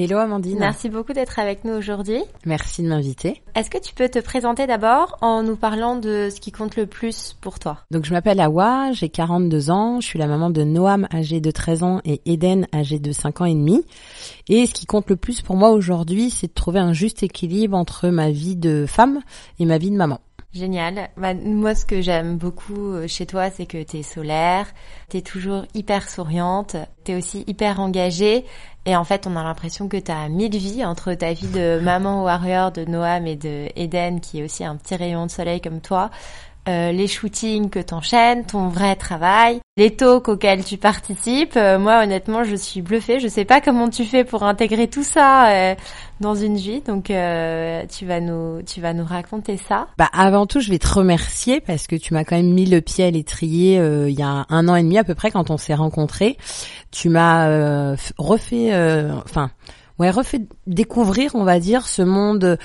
Hello Amandine. Merci beaucoup d'être avec nous aujourd'hui. Merci de m'inviter. Est-ce que tu peux te présenter d'abord en nous parlant de ce qui compte le plus pour toi? Donc je m'appelle Awa, j'ai 42 ans, je suis la maman de Noam âgé de 13 ans et Eden âgé de 5 ans et demi. Et ce qui compte le plus pour moi aujourd'hui, c'est de trouver un juste équilibre entre ma vie de femme et ma vie de maman. Génial. Bah, moi, ce que j'aime beaucoup euh, chez toi, c'est que t'es solaire, t'es toujours hyper souriante, t'es aussi hyper engagée. Et en fait, on a l'impression que t'as mille vies entre ta vie de maman warrior de Noam et de Eden, qui est aussi un petit rayon de soleil comme toi. Euh, les shootings que t'enchaînes, ton vrai travail, les talks auxquels tu participes. Euh, moi, honnêtement, je suis bluffée. Je sais pas comment tu fais pour intégrer tout ça euh, dans une vie. Donc, tu vas nous, tu vas nous raconter ça. Bah, avant tout, je vais te remercier parce que tu m'as quand même mis le pied à l'étrier il y a un an et demi à peu près quand on s'est rencontrés. Tu m'as refait, enfin. Ouais, refait découvrir, on va dire, ce monde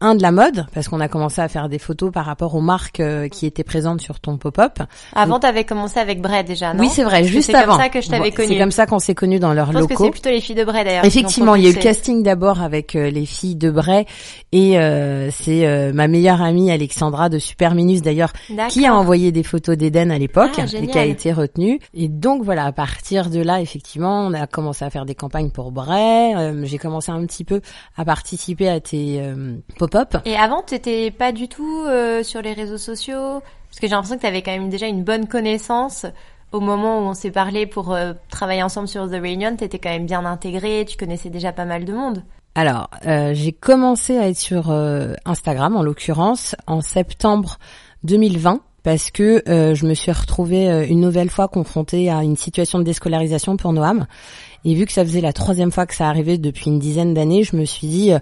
un de la mode parce qu'on a commencé à faire des photos par rapport aux marques euh, qui étaient présentes sur ton pop-up. Avant, tu avais commencé avec Bray déjà, non Oui, c'est vrai, juste avant. C'est comme ça que je t'avais connu. C'est comme ça qu'on s'est connus dans leurs locaux. Je pense que c'est plutôt les filles de Bray d'ailleurs. Effectivement, il y a eu le casting d'abord avec euh, les filles de Bray et euh, c'est ma meilleure amie Alexandra de Super Minus d'ailleurs qui a envoyé des photos d'Eden à l'époque ah, et qui a été retenue. Et donc voilà, à partir de là, effectivement, on a commencé à faire des campagnes pour Bray. J'ai commencé un petit peu à participer à tes Et avant, t'étais pas du tout euh, sur les réseaux sociaux? Parce que j'ai l'impression que tu avais quand même déjà une bonne connaissance au moment où on s'est parlé pour euh, travailler ensemble sur The Reunion. T'étais quand même bien intégré, tu connaissais déjà pas mal de monde. Alors, euh, j'ai commencé à être sur Instagram, en l'occurrence, en septembre 2020 parce que je me suis retrouvée une nouvelle fois confrontée à une situation de déscolarisation pour Noam. Et vu que ça faisait la troisième fois que ça arrivait depuis une dizaine d'années, je me suis dit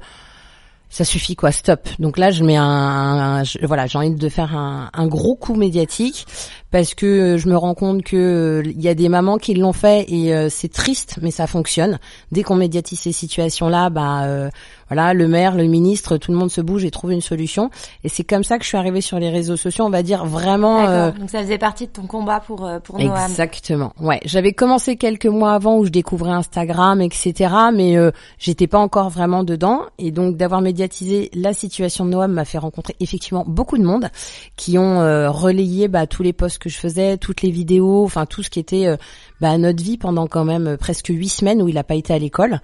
ça suffit quoi, stop. Donc là, je mets un, voilà, j'ai envie de faire un, un, gros coup médiatique parce que je me rends compte que il y a des mamans qui l'ont fait et euh, c'est triste, mais ça fonctionne. Dès qu'on médiatise ces situations-là, bah euh, voilà, le maire, le ministre, tout le monde se bouge et trouve une solution. Et c'est comme ça que je suis arrivée sur les réseaux sociaux, on va dire vraiment. Euh... Donc ça faisait partie de ton combat pour euh, pour Noam. Exactement. Ouais, j'avais commencé quelques mois avant où je découvrais Instagram, etc. Mais euh, j'étais pas encore vraiment dedans. Et donc d'avoir médiatisé la situation de Noam m'a fait rencontrer effectivement beaucoup de monde qui ont euh, relayé bah, tous les posts que je faisais, toutes les vidéos, enfin tout ce qui était bah, notre vie pendant quand même presque huit semaines où il a pas été à l'école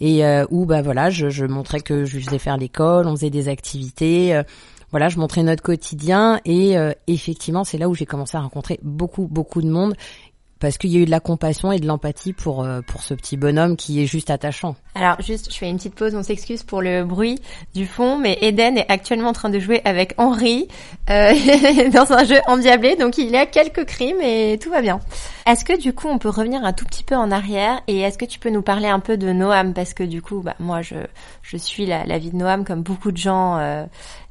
et euh, où bah voilà, je, je, montrais que je faisais faire l'école, on faisait des activités. Euh, voilà, je montrais notre quotidien et euh, effectivement, c'est là où j'ai commencé à rencontrer beaucoup beaucoup de monde parce qu'il y a eu de la compassion et de l'empathie pour euh, pour ce petit bonhomme qui est juste attachant. Alors juste, je fais une petite pause, on s'excuse pour le bruit du fond, mais Eden est actuellement en train de jouer avec Henri euh, dans un jeu endiablé, donc il y a quelques crimes et tout va bien. Est-ce que du coup on peut revenir un tout petit peu en arrière et est-ce que tu peux nous parler un peu de Noam? Parce que du coup, bah, moi je je suis la, vie de Noam comme beaucoup de gens. Euh,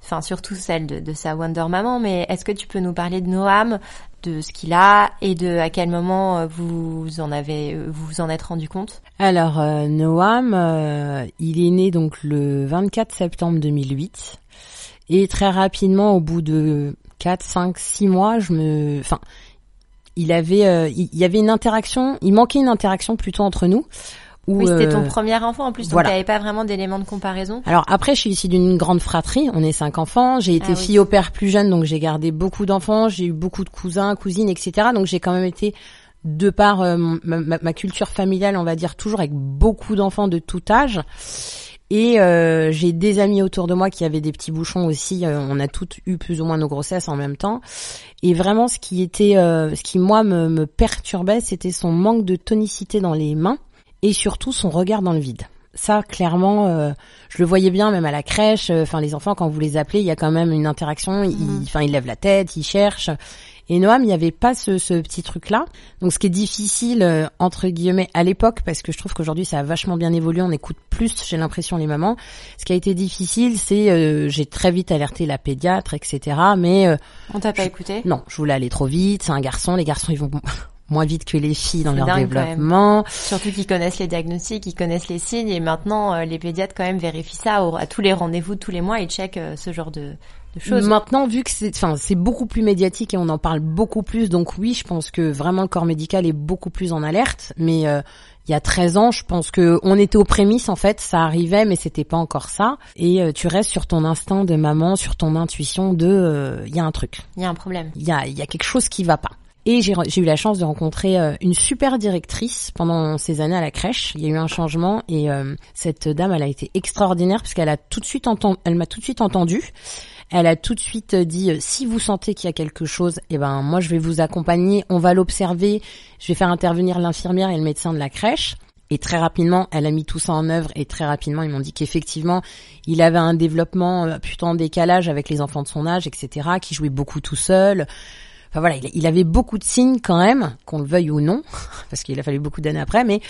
enfin surtout celle de, de, sa Wonder Maman, mais est-ce que tu peux nous parler de Noam, de ce qu'il a et de à quel moment euh, vous en avez euh, vous en êtes rendu compte? Alors euh, Noam, il est né donc le 24 septembre 2008 et très rapidement au bout de 4 5 6 mois, je me enfin il avait il y avait une interaction, il manquait une interaction plutôt entre nous oui, c'était ton premier enfant en plus, donc voilà. tu n'avais pas vraiment d'éléments de comparaison. Alors après, je suis ici d'une grande fratrie, on est cinq enfants. J'ai été ah, fille au père plus jeune, donc j'ai gardé beaucoup d'enfants. J'ai eu beaucoup de cousins, cousines, etc. Donc j'ai quand même été, de par euh, ma, ma, ma, culture familiale, on va dire toujours avec beaucoup d'enfants de tout âge. Et euh, j'ai des amis autour de moi qui avaient des petits bouchons aussi. Euh, on a toutes eu plus ou moins nos grossesses en même temps. Et vraiment, ce qui était, euh, ce qui moi me, me perturbait, c'était son manque de tonicité dans les mains et surtout son regard dans le vide. Ça, clairement, je le voyais bien, même à la crèche. Enfin, les enfants, quand vous les appelez, il y a quand même une interaction. Ils, Mhm. enfin, ils lèvent la tête, ils cherchent. Et Noam, il n'y avait pas ce, ce petit truc-là. Donc, ce qui est difficile, euh, entre guillemets, à l'époque, parce que je trouve qu'aujourd'hui, ça a vachement bien évolué, on écoute plus, j'ai l'impression, les mamans. Ce qui a été difficile, c'est, euh, j'ai très vite alerté la pédiatre, etc. Mais euh, On t'a pas Je- écouté? Non, je voulais aller trop vite, c'est un garçon, les garçons, ils vont moins vite que les filles dans leur développement. Surtout qu'ils connaissent les diagnostics, ils connaissent les signes et maintenant euh, les pédiatres quand même vérifient ça au- à tous les rendez-vous de tous les mois, ils checkent euh, ce genre de, de choses. Maintenant, vu que c'est, enfin, c'est beaucoup plus médiatique et on en parle beaucoup plus, donc oui, je pense que vraiment le corps médical est beaucoup plus en alerte. Mais euh, il y a 13 ans, je pense que on était aux prémices en fait, ça arrivait, mais c'était pas encore ça. Et euh, tu restes sur ton instinct de maman, sur ton intuition de, euh, il y a un truc, Il y a un problème. il y a, il y a quelque chose qui va pas. Et j'ai eu la chance de rencontrer euh, une super directrice pendant ces années à la crèche. Il y a eu un changement et euh, cette dame, elle a été extraordinaire parce qu'elle a tout de suite entendu, elle m'a tout de suite entendu. Elle a tout de suite dit euh, si vous sentez qu'il y a quelque chose, eh ben moi je vais vous accompagner, on va l'observer, je vais faire intervenir l'infirmière et le médecin de la crèche. Et très rapidement, elle a mis tout ça en œuvre et très rapidement, ils m'ont dit qu'effectivement, il avait un développement plutôt en décalage avec les enfants de son âge, etc., qui jouait beaucoup tout seul. Voilà, il, il avait beaucoup de signes quand même, qu'on le veuille ou non, parce qu'il a fallu beaucoup d'années après, mais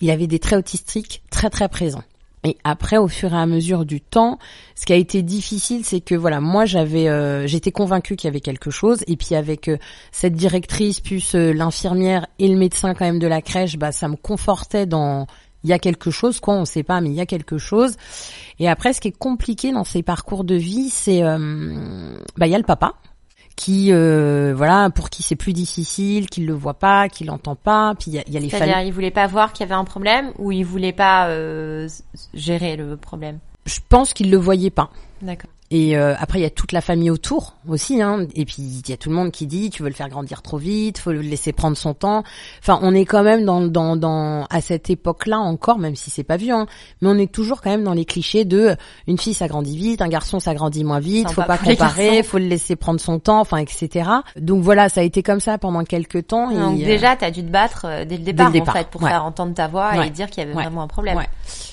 il avait des traits autistiques très très présents. Et après, au fur et à mesure du temps, ce qui a été difficile, c'est que voilà, moi j'avais, euh, j'étais convaincue qu'il y avait quelque chose, et puis avec euh, cette directrice plus euh, l'infirmière et le médecin quand même de la crèche, bah ça me confortait dans il y a quelque chose, quoi, on sait pas, mais il y a quelque chose. Et après, ce qui est compliqué dans ces parcours de vie, c'est euh, bah il y a le papa qui euh, voilà pour qui c'est plus difficile, qui le voit pas, qui l'entend pas, puis il y a, y a les C'est-à-dire, familles. ils voulaient pas voir qu'il y avait un problème ou ils voulaient pas euh, gérer le problème? Je pense qu'il le voyait pas. D'accord. Et euh, après, il y a toute la famille autour aussi, hein. Et puis il y a tout le monde qui dit tu veux le faire grandir trop vite, faut le laisser prendre son temps. Enfin, on est quand même dans dans dans à cette époque-là encore, même si c'est pas vieux, hein, mais on est toujours quand même dans les clichés de euh, une fille ça grandit vite, un garçon ça grandit moins vite, faut pas les comparer, faut le laisser prendre son temps, enfin etc. Donc voilà, ça a été comme ça pendant quelques temps. Donc et, euh, déjà, t'as dû te battre euh, dès le départ, départ, en fait, pour ouais. faire entendre ta voix Ouais. et dire qu'il y avait Ouais. vraiment un problème. Ouais.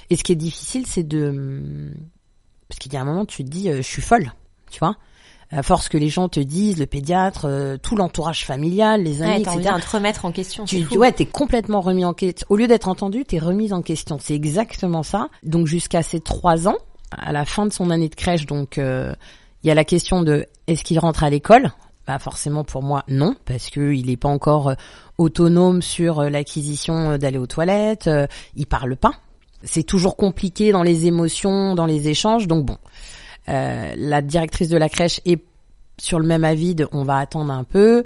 Et ce qui est difficile, c'est de... Parce qu'il y a un moment, tu te dis, euh, je suis folle, tu vois à force que les gens te disent, le pédiatre, euh, tout l'entourage familial, les amis, Ouais, t'as envie etc. de te remettre en question. Tu, tu- ouais, t'es complètement remis en question. Au lieu d'être entendu, t'es remise en question. C'est exactement ça. Donc jusqu'à ses trois ans, à la fin de son année de crèche, donc euh, il y a la question de est-ce qu'il rentre à l'école? Bah forcément pour moi non, parce que il est pas encore euh, autonome sur euh, l'acquisition d'aller aux toilettes. il parle pas. C'est toujours compliqué dans les émotions, dans les échanges. Donc bon, euh, la directrice de la crèche est sur le même avis de on va attendre un peu.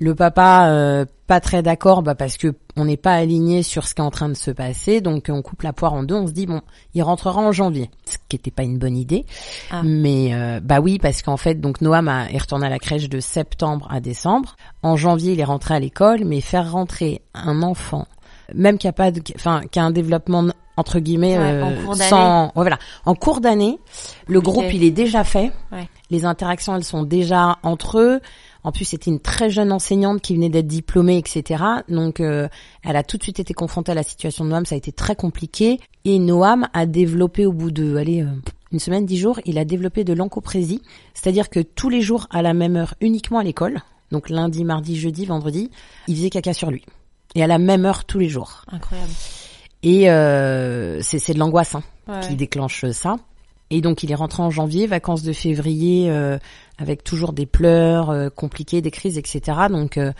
Le papa euh, pas très d'accord bah parce que on n'est pas aligné sur ce qui est en train de se passer donc on coupe la poire en deux on se dit bon il rentrera en janvier ce qui était pas une bonne idée Ah. mais euh, bah oui parce qu'en fait donc Noam a, est retourné à la crèche de septembre à décembre en janvier il est rentré à l'école mais faire rentrer un enfant même qui a pas de enfin qui a un développement entre guillemets Ouais, en euh, cours d'année. sans ouais, voilà en cours d'année le groupe il est déjà fait Ouais. les interactions elles sont déjà entre eux en plus, c'était une très jeune enseignante qui venait d'être diplômée, etc. Donc, euh, elle a tout de suite été confrontée à la situation de Noam. Ça a été très compliqué. Et Noam a développé au bout de, allez, euh, une semaine, dix jours, il a développé de l'encoprésie. C'est-à-dire que tous les jours, à la même heure, uniquement à l'école, donc lundi, mardi, jeudi, vendredi, il faisait caca sur lui. Et à la même heure tous les jours. Incroyable. Et euh, c'est c'est de l'angoisse hein, Ouais, qui déclenche ça. Et donc il est rentré en janvier, vacances de février, euh, avec toujours des pleurs euh, compliqués, des crises, etc. Donc euh,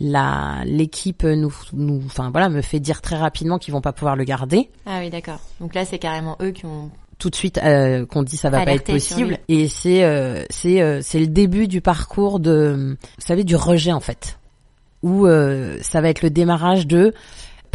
la l'équipe nous nous, enfin voilà, me fait dire très rapidement qu'ils vont pas pouvoir le garder. Ah oui, d'accord. Donc là, c'est carrément eux qui ont. Tout de suite euh, qu'on dit ça va pas être possible. Et c'est euh, c'est euh, c'est le début du parcours de, vous savez, du rejet en fait, où euh, ça va être le démarrage de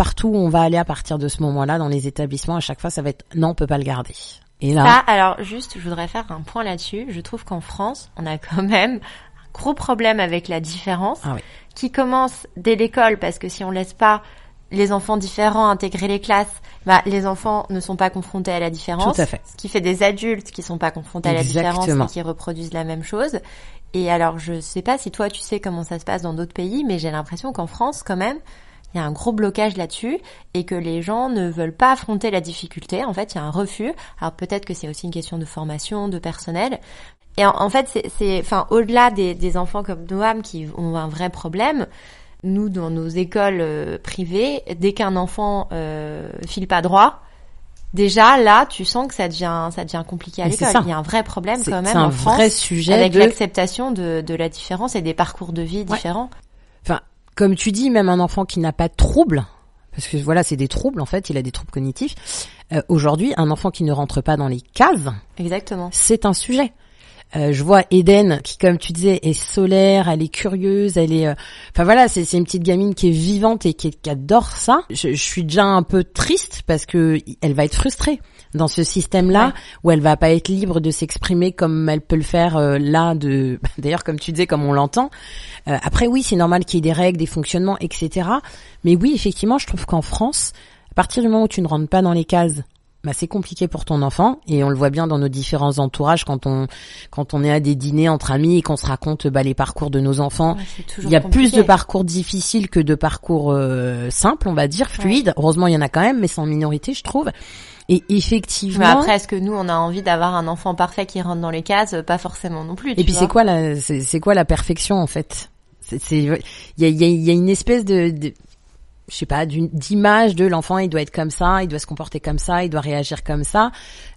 partout où on va aller à partir de ce moment-là dans les établissements. À chaque fois, ça va être non, on peut pas le garder. Et là, Ah, alors juste, je voudrais faire un point là-dessus. Je trouve qu'en France, on a quand même un gros problème avec la différence Ah oui. qui commence dès l'école parce que si on laisse pas les enfants différents intégrer les classes, bah, les enfants ne sont pas confrontés à la différence. Tout à fait. Ce qui fait des adultes qui sont pas confrontés à la différence et qui reproduisent la même chose. Et alors, je sais pas si toi tu sais comment ça se passe dans d'autres pays, mais j'ai l'impression qu'en France, quand même, il y a un gros blocage là-dessus et que les gens ne veulent pas affronter la difficulté. En fait, il y a un refus. Alors peut-être que c'est aussi une question de formation, de personnel. Et en, en fait, c'est- enfin, au-delà des, des enfants comme Noam qui ont un vrai problème, nous, dans nos écoles euh, privées, dès qu'un enfant euh, file pas droit, déjà là, tu sens que ça devient, ça devient compliqué à l'école. Il y a un vrai problème quand même un en France vrai sujet avec de l'acceptation de, de la différence et des parcours de vie Ouais. différents. Comme tu dis, même un enfant qui n'a pas de troubles, parce que voilà, c'est des troubles en fait, il a des troubles cognitifs. euh, Aujourd'hui, un enfant qui ne rentre pas dans les cases, Exactement. c'est un sujet. Euh, je vois Eden qui, comme tu disais, est solaire, elle est curieuse, elle est. euh, Enfin voilà, c'est c'est une petite gamine qui est vivante et qui, qui adore ça. Je, je suis déjà un peu triste parce que elle va être frustrée dans ce système-là Ouais. où elle va pas être libre de s'exprimer comme elle peut le faire euh, là. De d'ailleurs, comme tu disais, comme on l'entend. Euh, après, oui, c'est normal qu'il y ait des règles, des fonctionnements, etc. Mais oui, effectivement, je trouve qu'en France, à partir du moment où tu ne rentres pas dans les cases bah, c'est compliqué pour ton enfant et on le voit bien dans nos différents entourages quand on quand on est à des dîners entre amis et qu'on se raconte bah, les parcours de nos enfants. Ouais, Il y a plus de parcours difficiles que de parcours euh, simples, on va dire, fluides. Heureusement, il y en a quand même, mais c'est en minorité, je trouve. Et effectivement. Mais après, est-ce que nous, on a envie d'avoir un enfant parfait qui rentre dans les cases? Pas forcément non plus. et puis c'est quoi la c'est c'est quoi la perfection en fait? C'est il y a, il y, a, il y a une espèce de, de je sais pas d'image de l'enfant il doit être comme ça, il doit se comporter comme ça, il doit réagir comme ça.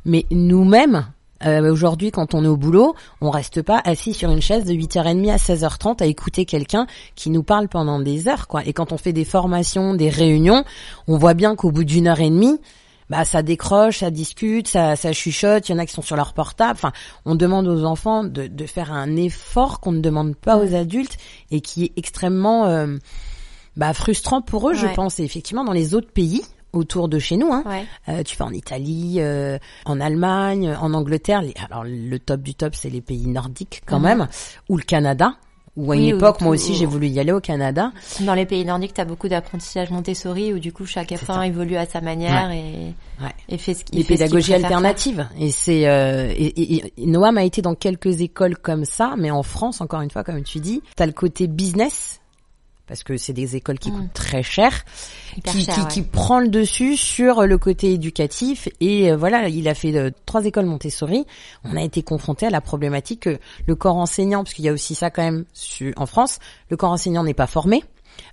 Mais nous-mêmes euh, aujourd'hui quand on est au boulot, on reste pas assis sur une chaise de 8h30 à 16h30 à écouter quelqu'un qui nous parle pendant des heures quoi. Et quand on fait des formations, des réunions, on voit bien qu'au bout d'une heure et demie bah ça décroche, ça discute, ça, ça chuchote, il y en a qui sont sur leur portable. Enfin, on demande aux enfants de, de faire un effort qu'on ne demande pas aux adultes et qui est extrêmement euh, bah, frustrant pour eux, je pense. Et effectivement, dans les autres pays autour de chez nous, hein, Ouais. euh, tu vas en Italie, euh, en Allemagne, en Angleterre. Les, alors le top du top, c'est les pays nordiques quand Mhm. même, ou le Canada. Ou à Oui, une époque, moi aussi, j'ai voulu y aller au Canada. Dans les pays nordiques, t'as beaucoup d'apprentissage Montessori où du coup chaque enfant ça. évolue à sa manière et, Ouais. et fait ce qu'il les pédagogies faire. alternatives. Et c'est euh, et, et- et Noam a été dans quelques écoles comme ça, mais en France, encore une fois, comme tu dis, t'as le côté business parce que c'est des écoles qui Mm. coûtent très cher, Hyper qui, cher, qui, ouais. qui prend le dessus sur le côté éducatif. Et euh, voilà, il a fait euh, trois écoles Montessori. On a été confronté à la problématique que le corps enseignant, parce qu'il y a aussi ça quand même su- en France, le corps enseignant n'est pas formé.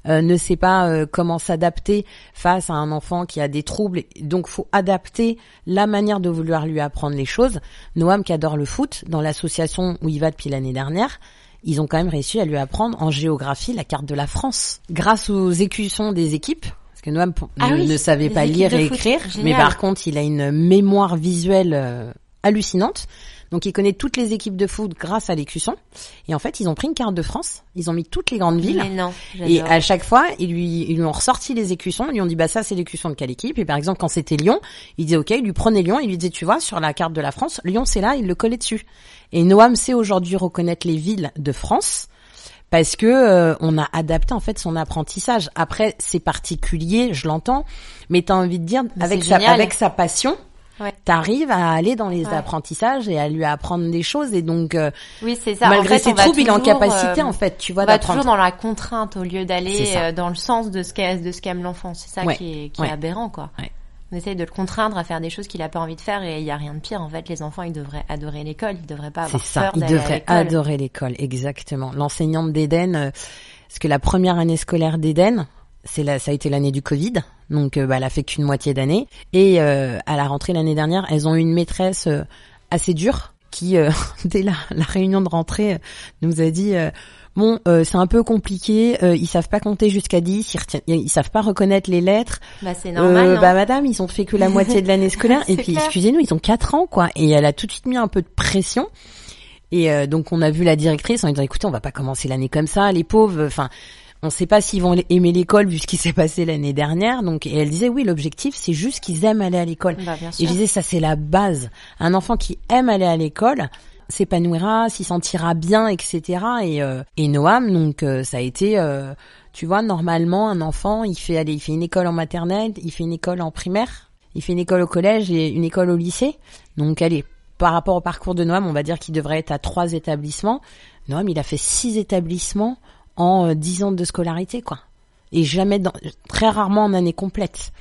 euh, ne sait pas euh, comment s'adapter face à un enfant qui a des troubles. Donc, faut adapter la manière de vouloir lui apprendre les choses. Noam, qui adore le foot, dans l'association où il va depuis l'année dernière, ils ont quand même réussi à lui apprendre en géographie la carte de la France. Grâce aux écussons des équipes, parce que Noam Ah ne, oui, ne savait pas lire et écrire, Génial. mais par contre, il a une mémoire visuelle euh, hallucinante. Donc, il connaît toutes les équipes de foot grâce à l'écusson. Et en fait, ils ont pris une carte de France, ils ont mis toutes les grandes villes. Mais non, Et à chaque fois, ils lui, ils lui ont ressorti les écussons, ils lui ont dit bah ça c'est l'écusson de quelle équipe Et par exemple quand c'était Lyon, il disait ok, il lui prenait Lyon, il lui disait tu vois sur la carte de la France, Lyon c'est là, il le collait dessus. Et Noam sait aujourd'hui reconnaître les villes de France parce que euh, on a adapté en fait son apprentissage. Après c'est particulier, je l'entends, mais t'as envie de dire Mais avec c'est sa génial. avec sa passion. Ouais. T'arrives à aller dans les Ouais. apprentissages et à lui apprendre des choses et donc euh, Oui, c'est ça. malgré en fait, ses troubles, il est en capacité euh, en fait, tu vois, on va d'apprendre. toujours dans la contrainte au lieu d'aller euh, dans le sens de ce qu'aime de ce qu'aime l'enfant. C'est ça Ouais. qui est qui est aberrant quoi. On essaye de le contraindre à faire des choses qu'il a pas envie de faire et il y a rien de pire en fait. Les enfants ils devraient adorer l'école, ils devraient pas avoir ça, peur il d'aller à devrait l'école. adorer l'école, exactement. L'enseignante d'Éden, euh, parce que la première année scolaire d'Éden, c'est la, ça a été l'année du Covid, donc euh, bah, elle a fait qu'une moitié d'année. Et euh, à la rentrée l'année dernière, elles ont eu une maîtresse euh, assez dure qui, euh, dès la, la réunion de rentrée, euh, nous a dit euh, bon, euh, c'est un peu compliqué, euh, ils savent pas compter jusqu'à 10, ils, retiennent- ils savent pas reconnaître les lettres. Bah c'est normal. Non bah madame, ils ont fait que la moitié de l'année scolaire et puis excusez-nous, ils ont quatre ans quoi. Et elle a tout de suite mis un peu de pression. Et euh, donc on a vu la directrice en disant écoutez, on va pas commencer l'année comme ça, les pauvres. Enfin, on sait pas s'ils vont aimer l'école vu ce qui s'est passé l'année dernière. Donc et elle disait oui, l'objectif c'est juste qu'ils aiment aller à l'école. Bah, Et je disais ça c'est la base. Un enfant qui aime aller à l'école s'épanouira, s'y sentira bien, etc. Et, euh, et Noam, donc euh, ça a été euh, Tu vois, normalement, un enfant, il fait aller, il fait une école en maternelle, il fait une école en primaire, il fait une école au collège et une école au lycée. Donc, allez, par rapport au parcours de Noam, on va dire qu'il devrait être à trois établissements. Noam, il a fait six établissements en euh, dix ans de scolarité, quoi. Et jamais, dans, très rarement en année complète.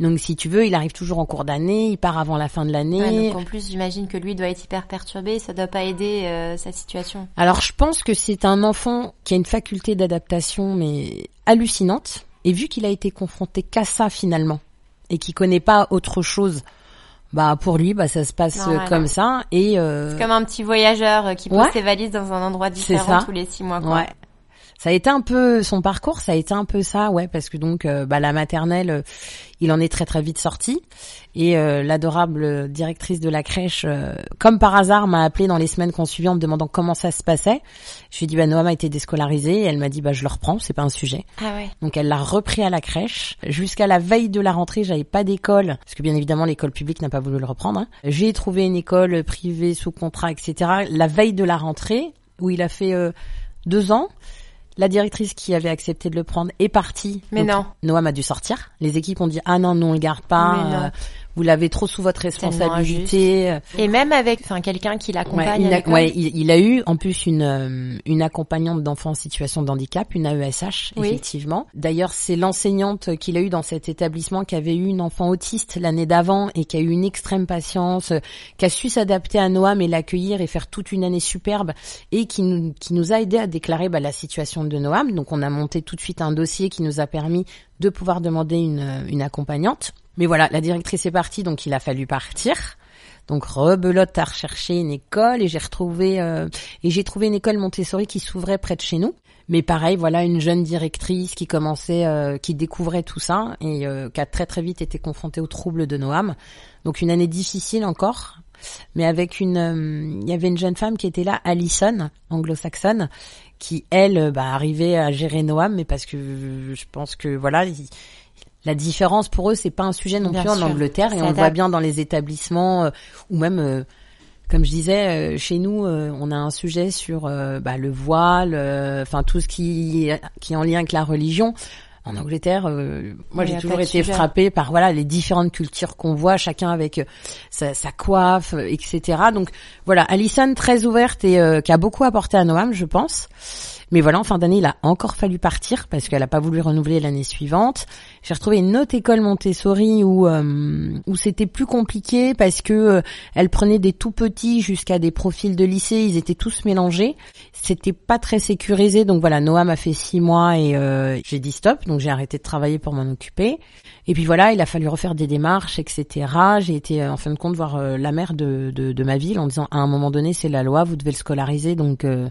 Donc si tu veux, il arrive toujours en cours d'année, il part avant la fin de l'année. Ouais, donc en plus, j'imagine que lui doit être hyper perturbé, ça doit pas aider euh, sa situation. Alors je pense que c'est un enfant qui a une faculté d'adaptation mais hallucinante. Et vu qu'il a été confronté qu'à ça finalement, et qu'il connaît pas autre chose, bah pour lui, bah ça se passe Non, ouais, comme ça. Et euh, C'est comme un petit voyageur euh, qui pose Ouais. ses valises dans un endroit différent tous les six mois. Quoi. Ouais. Ça a été un peu son parcours, ça a été un peu ça, ouais, parce que donc euh, bah, la maternelle, euh, il en est très très vite sorti et euh, l'adorable directrice de la crèche, euh, comme par hasard, m'a appelé dans les semaines qu'on suivit en me demandant comment ça se passait. Je lui ai dit bah Noam a été déscolarisé et elle m'a dit bah je le reprends, c'est pas un sujet. Ah ouais. Donc elle l'a repris à la crèche. Jusqu'à la veille de la rentrée, j'avais pas d'école parce que bien évidemment l'école publique n'a pas voulu le reprendre. hein. J'ai trouvé une école privée sous contrat, etc. La veille de la rentrée où il a fait euh, deux ans. La directrice qui avait accepté de le prendre est partie. Mais Donc, non. Noam a dû sortir. Les équipes ont dit ah non, nous on le garde pas. Mais non. Vous l'avez trop sous votre responsabilité. Et même avec, enfin, quelqu'un qui l'accompagne. ouais, il, il a eu en plus une euh, une accompagnante d'enfants en situation de handicap, une AESH Oui. effectivement. D'ailleurs, c'est l'enseignante qu'il a eu dans cet établissement qui avait eu une enfant autiste l'année d'avant et qui a eu une extrême patience, euh, qui a su s'adapter à Noam et l'accueillir et faire toute une année superbe et qui nous qui nous a aidé à déclarer bah, la situation de Noam. Donc on a monté tout de suite un dossier qui nous a permis de pouvoir demander une euh, une accompagnante. Mais voilà, la directrice est partie, donc il a fallu partir. Donc rebelote à rechercher une école et j'ai retrouvé euh, et j'ai trouvé une école Montessori qui s'ouvrait près de chez nous. Mais pareil, voilà une jeune directrice qui commençait, euh, qui découvrait tout ça et euh, qui a très très vite été confrontée aux troubles de Noam. Donc une année difficile encore, mais avec une, euh, il y avait une jeune femme qui était là, Alison, anglo-saxonne, qui elle euh, bah, arrivait à gérer Noam, mais parce que euh, je pense que voilà. il- la différence pour eux, c'est pas un sujet non Bien plus en. Angleterre et Ça on le voit bien dans les établissements euh, ou même euh, comme je disais, euh, chez nous, on a un sujet sur bah, le voile, enfin tout ce qui qui est en lien avec la religion. En Angleterre, euh, moi j'ai toujours été frappée par voilà les différentes cultures qu'on voit, chacun avec euh, sa, sa coiffe, euh, etc. Donc voilà, Alison très ouverte et qui a beaucoup apporté à Noam, je pense. Mais voilà, en fin d'année, il a encore fallu partir parce qu'elle a pas voulu renouveler l'année suivante. J'ai retrouvé une autre école Montessori où euh, où c'était plus compliqué parce que euh, elle prenait des tout petits jusqu'à des profils de lycée, ils étaient tous mélangés. C'était pas très sécurisé, donc voilà, Noam a fait six mois et euh, j'ai dit stop, donc j'ai arrêté de travailler pour m'en occuper. Et puis voilà, il a fallu refaire des démarches, etc. J'ai été en fin de compte voir euh, la maire de, de, de ma ville en disant à un moment donné c'est la loi, vous devez le scolariser, donc euh,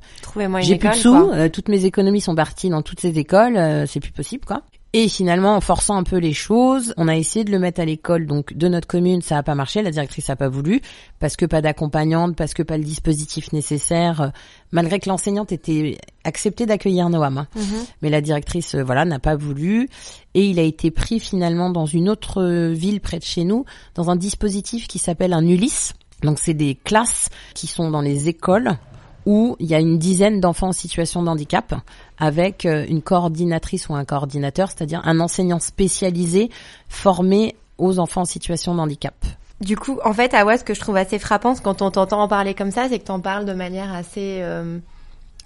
j'ai plus de sous, euh, toutes mes économies sont parties dans toutes ces écoles, euh, c'est plus possible quoi. Et finalement, en forçant un peu les choses, on a essayé de le mettre à l'école donc de notre commune, ça a pas marché, la directrice a pas voulu parce que pas d'accompagnante, parce que pas le dispositif nécessaire, euh, malgré que l'enseignante était acceptée d'accueillir Noam. hein. Mhm. Mais la directrice, euh, voilà, n'a pas voulu. Et il a été pris finalement dans une autre euh, ville près de chez nous, dans un dispositif qui s'appelle un Ulysse. Donc c'est des classes qui sont dans les écoles où il y a une dizaine d'enfants en situation de handicap avec euh, une coordinatrice ou un coordinateur, c'est-à-dire un enseignant spécialisé formé aux enfants en situation de handicap. Du coup, en fait, Awa, ce que je trouve assez frappant, quand on t'entend en parler comme ça, c'est que t'en parles de manière assez euh,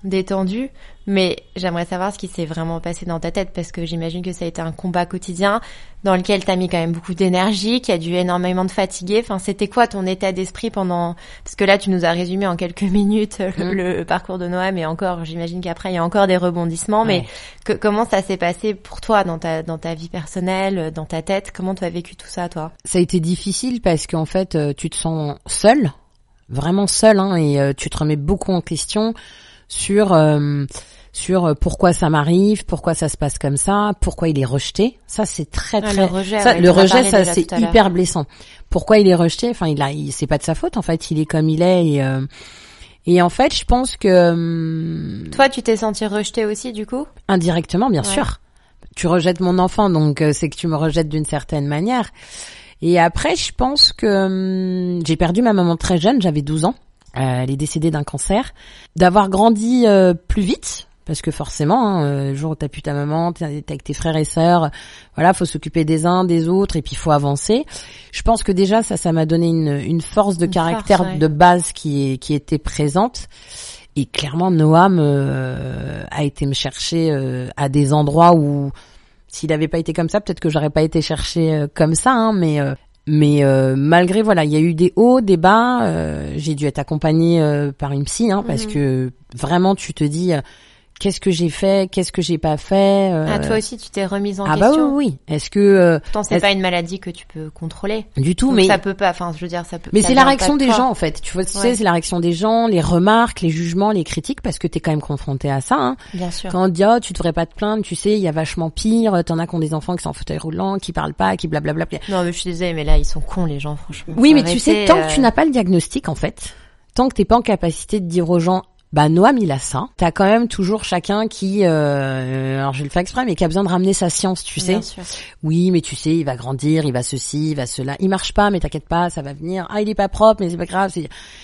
détendue. Mais j'aimerais savoir ce qui s'est vraiment passé dans ta tête, parce que j'imagine que ça a été un combat quotidien dans lequel t'as mis quand même beaucoup d'énergie, qui a dû énormément te fatiguer. Enfin, c'était quoi ton état d'esprit pendant Parce que là, tu nous as résumé en quelques minutes le, Mm. le parcours de Noam, et encore, j'imagine qu'après, il y a encore des rebondissements. Mais que- comment ça s'est passé pour toi dans ta dans ta vie personnelle, dans ta tête? Comment tu as vécu tout ça, toi? Ça a été difficile parce qu'en fait, euh, tu te sens seul, vraiment seul, hein, et euh, tu te remets beaucoup en question sur euh, sur euh, pourquoi ça m'arrive, pourquoi ça se passe comme ça, pourquoi il est rejeté. Ça, c'est très Ah, très le rejet, ça, le rejet, c'est hyper blessant. Pourquoi il est rejeté Enfin, il a, il- c'est pas de sa faute. En fait, il est comme il est. Et, euh, et en fait, je pense que hum, Toi, tu t'es senti rejeté aussi, du coup? Indirectement, bien Ouais. sûr. Tu rejettes mon enfant, donc euh, c'est que tu me rejettes d'une certaine manière. Et après, je pense que hum, j'ai perdu ma maman très jeune, j'avais 12 ans. Euh, elle est décédée d'un cancer. D'avoir grandi euh, plus vite, parce que forcément, hein, euh, le jour où t'as plus ta maman, t'es avec tes frères et sœurs, voilà, faut s'occuper des uns, des autres, et puis il faut avancer. Je pense que déjà ça, ça m'a donné une, une force de Une caractère force, ouais. de base qui est qui était présente. Et clairement, Noam euh, a été me chercher euh, à des endroits où s'il n'avait pas été comme ça, peut-être que j'aurais pas été chercher euh, comme ça, hein, mais euh, mais euh, malgré voilà, il y a eu des hauts, des bas. euh, j'ai dû être accompagnée euh, par une psy, hein, parce Mhm. que vraiment, tu te dis euh, qu'est-ce que j'ai fait, qu'est-ce que j'ai pas fait? euh, Ah, toi aussi, tu t'es remise en ah bah oui, question. oui, oui. Est-ce que euh, Pourtant, c'est pas une maladie que tu peux contrôler. du tout, Donc, mais ça peut pas. Enfin, je veux dire, ça peut. mais c'est la réaction des gens en fait. Tu vois, tu Ouais. sais, c'est la réaction des gens, les remarques, les jugements, les critiques, parce que t'es quand même confronté à ça. Hein. Bien sûr. Quand on dit oh tu devrais pas te plaindre, tu sais, il y a vachement pire. T'en as qui ont des enfants qui sont en fauteuil roulant, qui parlent pas, qui blablabla. Non, mais je suis désolée, mais là, ils sont cons, les gens, franchement. Oui, mais tu sais, tant euh, que tu n'as pas le diagnostic, en fait, tant que t'es pas en capacité de dire aux gens, bah Noam il a ça, t'as quand même toujours chacun qui, euh, alors je vais le faire exprès, mais qui a besoin de ramener sa science, tu sais. Bien sûr. Oui, mais tu sais, il va grandir, il va ceci, il va cela. Il marche pas, mais t'inquiète pas, ça va venir. Ah, il est pas propre, mais c'est pas grave.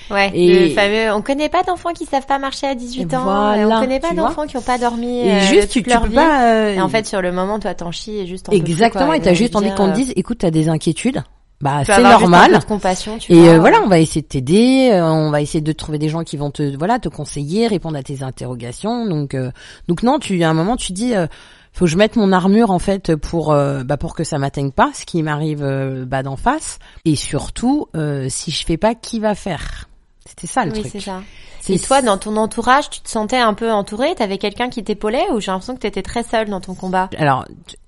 Ouais, Et- le fameux, on connaît pas d'enfants qui savent pas marcher à 18 Et ans, voilà, on connaît pas tu d'enfants qui ont pas dormi Et euh, juste, tu, tu leur peux vie. pas. euh, Et en fait, sur le moment, toi, t'en chies et juste peux plus, exactement, quoi. et t'as juste envie qu'on te dise, écoute, t'as des inquiétudes. Bah, c'est normal. de compassion, tu Et euh, voilà, on va essayer de t'aider, euh, on va essayer de trouver des gens qui vont te voilà te conseiller, répondre à tes interrogations. Donc euh, donc non, tu à un moment tu dis euh, faut que je mette mon armure en fait pour bah pour que ça m'atteigne pas, ce qui m'arrive bah d'en face. Et surtout, euh, si je fais pas, qui va faire? C'était ça le Oui, truc. c'est ça. Et toi, dans ton entourage, tu te sentais un peu entouré T'avais quelqu'un qui t'épaulait ou j'ai l'impression que t'étais très seule dans ton combat? Alors,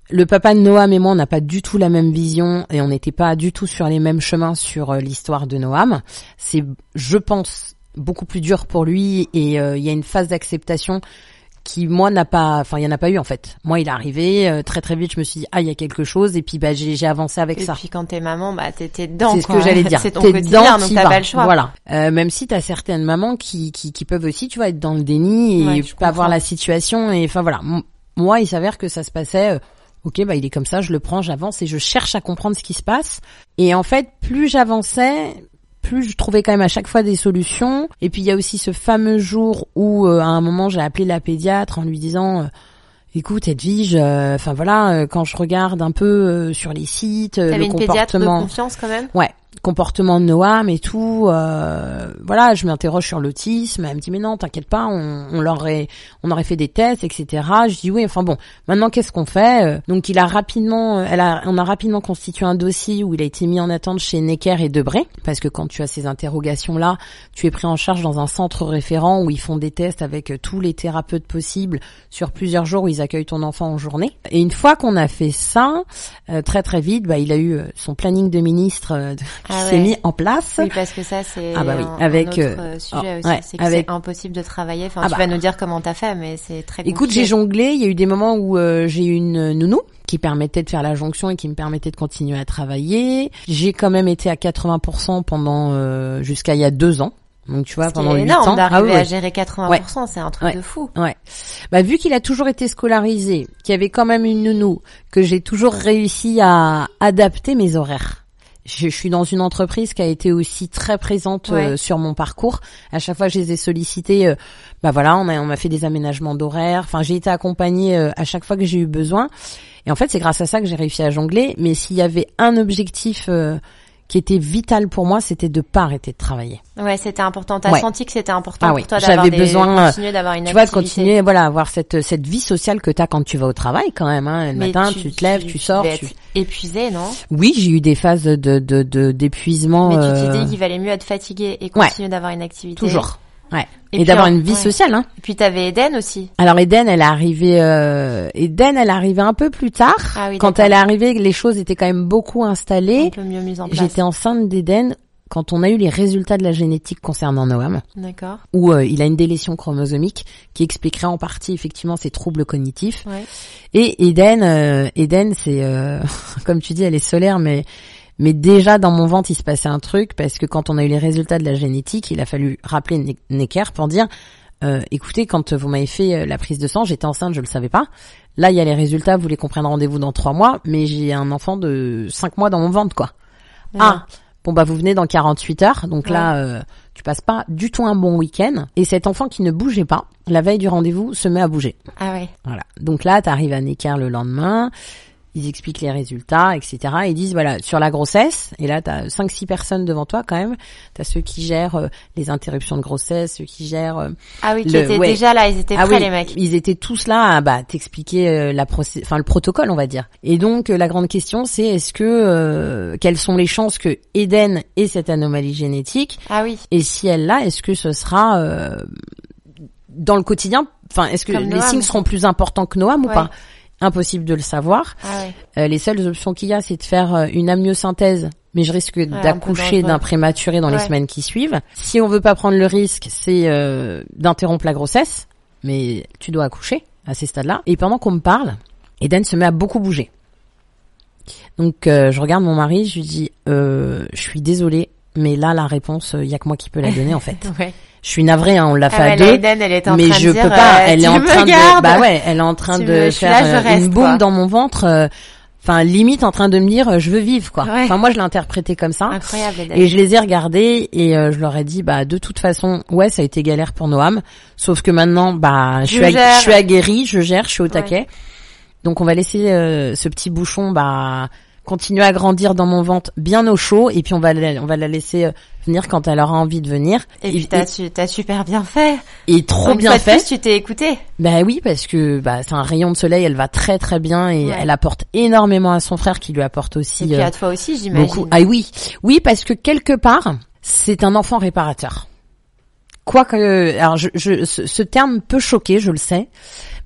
le papa de Noam et moi, on n'a pas du tout la même vision et on n'était pas du tout sur les mêmes chemins sur euh, l'histoire de Noam. C'est, je pense, beaucoup plus dur pour lui et euh, il y a une phase d'acceptation qui moi n'a pas enfin il y en a pas eu en fait. Moi il est arrivé euh, très très vite, je me suis dit ah il y a quelque chose et puis bah j'ai j'ai avancé avec Et ça. puis quand t'es maman, bah t'étais dedans. C'est ce que j'allais dire. C'est ton T'es dedans, donc t'as pas le choix. Voilà. Euh, même si t'as certaines mamans qui, qui qui peuvent aussi, tu vois, être dans le déni et Ouais, pas voir la situation et enfin voilà. Moi, il s'avère que ça se passait. Ok, bah il est comme ça, je le prends, j'avance et je cherche à comprendre ce qui se passe. Et en fait, plus j'avançais, plus je trouvais quand même à chaque fois des solutions. Et puis il y a aussi ce fameux jour où euh, à un moment j'ai appelé la pédiatre en lui disant. euh, Écoute Edwige, euh, enfin voilà, quand je regarde un peu sur les sites, le une pédiatre de comportement, confiance quand même? Ouais, comportement de Noam et tout. euh, voilà, je m'interroge sur l'autisme. Elle me dit mais non, t'inquiète pas, on, on l'aurait, on aurait fait des tests, etc. Je dis oui. Enfin bon, maintenant qu'est-ce qu'on fait Euh, Donc il a rapidement, elle a, on a rapidement constitué un dossier où il a été mis en attente chez Necker et Debré parce que quand tu as ces interrogations là, tu es pris en charge dans un centre référent où ils font des tests avec euh, tous les thérapeutes possibles sur plusieurs jours où ils accueillent ton enfant en journée. Et une fois qu'on a fait ça, euh, très très vite, bah, il a eu euh, son planning de ministre euh, Ah s'est ouais. mis en place. Oui, parce que ça, c'est Ah bah oui, un, avec, un autre euh, euh, sujet oh, aussi. ouais, c'est avec- impossible de travailler. Enfin, Ah tu bah. vas nous dire comment t'as fait, mais c'est très Écoute, compliqué. j'ai jonglé. Il y a eu des moments où euh, j'ai eu une nounou qui permettait de faire la jonction et qui me permettait de continuer à travailler. J'ai quand même été à 80% pendant euh, jusqu'à il y a deux ans. Donc tu vois, pendant huit ans. d'arriver Ah oui, à ouais. gérer 80%, c'est un truc Ouais. de fou. Ouais. Bah vu qu'il a toujours été scolarisé, qu'il y avait quand même une nounou, que j'ai toujours réussi à adapter mes horaires. Je, suis dans une entreprise qui a été aussi très présente Ouais. euh, sur mon parcours. À chaque fois, je les ai sollicités. euh, bah voilà, on a on m'a fait des aménagements d'horaires. Enfin, j'ai été accompagnée euh, à chaque fois que j'ai eu besoin. Et en fait, c'est grâce à ça que j'ai réussi à jongler. Mais s'il y avait un objectif qui était vital pour moi, c'était de pas arrêter de travailler. Ouais, c'était important. T'as Ouais. senti que c'était important Ah pour oui, toi d'avoir j'avais des, besoin, continuer d'avoir une tu vois, de activité. continuer, voilà, avoir cette cette vie sociale que t'as quand tu vas au travail, quand même. Hein, le Mais matin, tu, te lèves, tu, sors. devais Tu... épuisé, non? Oui, j'ai eu des phases de de de- d'épuisement. Mais tu euh, t'es dit qu'il valait mieux être fatigué et continuer d'avoir une activité. toujours. Ouais. Et d'avoir une vie ouais. sociale. Hein. Et puis t'avais Eden aussi. Alors Eden, elle est arrivée. Euh... Eden, elle est arrivée un peu plus tard. Ah oui, quand elle est arrivée, les choses étaient quand même beaucoup Un installées. peu mieux mise en place. J'étais enceinte d'Eden quand on a eu les résultats de la génétique concernant Noam. D'accord. où euh, il a une délétion chromosomique qui expliquerait en partie effectivement ses troubles cognitifs. Ouais. Et Eden, euh, Eden, c'est euh, comme tu dis, elle est solaire, mais mais déjà dans mon ventre il se passait un truc parce que quand on a eu les résultats de la génétique, il a fallu rappeler Ne- Necker pour dire, euh, écoutez, quand vous m'avez fait euh, la prise de sang, j'étais enceinte, je le savais pas. Là, il y a les résultats, vous voulez qu'on prenne rendez-vous dans trois mois, mais j'ai un enfant de cinq mois dans mon ventre, quoi. Ah, bon bah vous venez dans 48 heures, donc Ouais. là, euh, tu passes pas du tout un bon week-end. Et cet enfant qui ne bougeait pas, la veille du rendez-vous, se met à bouger. Ah ouais. Voilà. Donc là, tu arrives à Necker le lendemain, ils expliquent les résultats, etc. Ils disent, voilà, sur la grossesse, et là, tu as 5-6 personnes devant toi quand même. Tu as ceux qui gèrent euh, les interruptions de grossesse, ceux qui gèrent... euh, Ah oui, qui Le- étaient ouais. déjà là, ils étaient ah prêts oui, les mecs. Ils étaient tous là à bah, t'expliquer euh, la procé- enfin le protocole, on va dire. Et donc la grande question, c'est est-ce que euh, quelles sont les chances que Eden ait cette anomalie génétique Ah oui. et si elle l'a, est-ce que ce sera euh, dans le quotidien Enfin, est-ce que Comme les Noam. signes seront plus importants que Noam ou pas? Impossible de le savoir. Ah ouais. Euh, les seules options qu'il y a, c'est de faire euh, une amniosynthèse, mais je risque d'accoucher d'un prématuré dans les semaines qui suivent. Si on veut pas prendre le risque, c'est euh, d'interrompre la grossesse, mais tu dois accoucher à ces stades-là. Et pendant qu'on me parle, Eden se met à beaucoup bouger. Donc euh, je regarde mon mari, je lui dis, je suis désolée, mais là la réponse, il y a que moi qui peux la donner en fait. Je suis navrée, hein, on l'a Ah fait ouais, à deux. Eden, elle était en Mais train je de dire, peux pas. euh, elle est en train de. Bah ouais, elle est en train Tu de me- faire là, euh, reste, une boum quoi. dans mon ventre. euh, Enfin, limite en train de me dire, je veux vivre, quoi. Ouais. Enfin, moi, je l'ai interprété comme ça. Incroyable, Eden. Et je les ai regardés et euh, je leur ai dit, bah de toute façon, ouais, ça a été galère pour Noam. Sauf que maintenant, bah je Je suis, ag- je suis aguerrie, je gère, je suis au Ouais. taquet. Donc on va laisser euh, ce petit bouchon, bah continuer à grandir dans mon ventre bien au chaud et puis on va la, on va la laisser euh, venir quand elle aura envie de venir. Et puis t'as, tu, t'as super bien fait. et trop Une bien fois fait. plus, tu t'es écouté. Bah oui, parce que bah c'est un rayon de soleil, elle va très très bien et Ouais. elle apporte énormément à son frère qui lui apporte Et aussi puis euh, à toi aussi, j'imagine. beaucoup. Ah oui, oui parce que quelque part c'est un enfant réparateur. Quoique, alors je, je, ce, ce terme peut choquer, je le sais,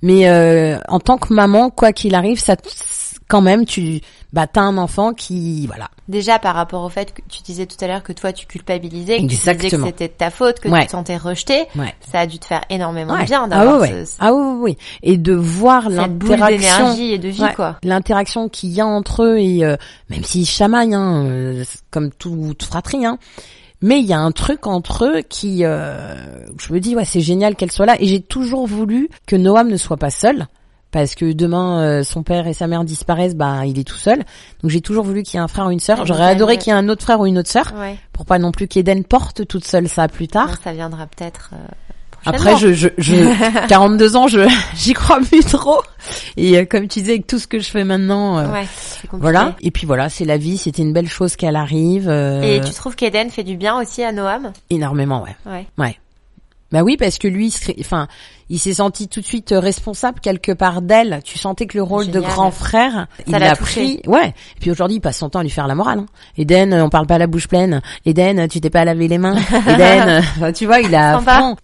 mais euh, en tant que maman, quoi qu'il arrive, ça quand même tu bah t'as un enfant qui voilà Déjà par rapport au fait que tu disais tout à l'heure que toi tu culpabilisais, que tu disais que c'était de ta faute, que Ouais. tu te sentais rejeté, ouais ça a dû te faire énormément Ouais. bien ah d'avoir ouais. ce- ah oui, oui, oui. et de voir l'interaction et de vie quoi. l'interaction qu'il y a entre eux et euh, même s'ils chamaillent hein, euh, comme tout, toute fratrie hein, mais il y a un truc entre eux qui euh, je me dis ouais c'est génial qu'elle soit là et j'ai toujours voulu que Noam ne soit pas seul parce que demain euh, son père et sa mère disparaissent bah il est tout seul donc j'ai toujours voulu qu'il y ait un frère ou une sœur j'aurais adoré qu'il y ait un autre frère ou une autre sœur Ouais. pour pas non plus qu'Eden porte toute seule ça plus tard ça viendra peut-être. euh, après, je, je, je 42 ans, je, j'y crois plus trop. Et euh, comme tu disais, avec tout ce que je fais maintenant, euh, Ouais, voilà. Et puis voilà, c'est la vie. C'était une belle chose qu'elle arrive. euh, Et tu trouves qu'Eden fait du bien aussi à Noam? Énormément, ouais. Ouais. Ouais. Bah oui, parce que lui, enfin, il s'est senti tout de suite euh, responsable quelque part d'elle. Tu sentais que le rôle de grand frère, il l'a pris. Ouais. Et puis aujourd'hui, il passe son temps à lui faire la morale. Hein. Eden, euh, on parle pas à la bouche pleine. Eden, tu t'es pas lavé les mains. Eden, euh, tu vois, il a.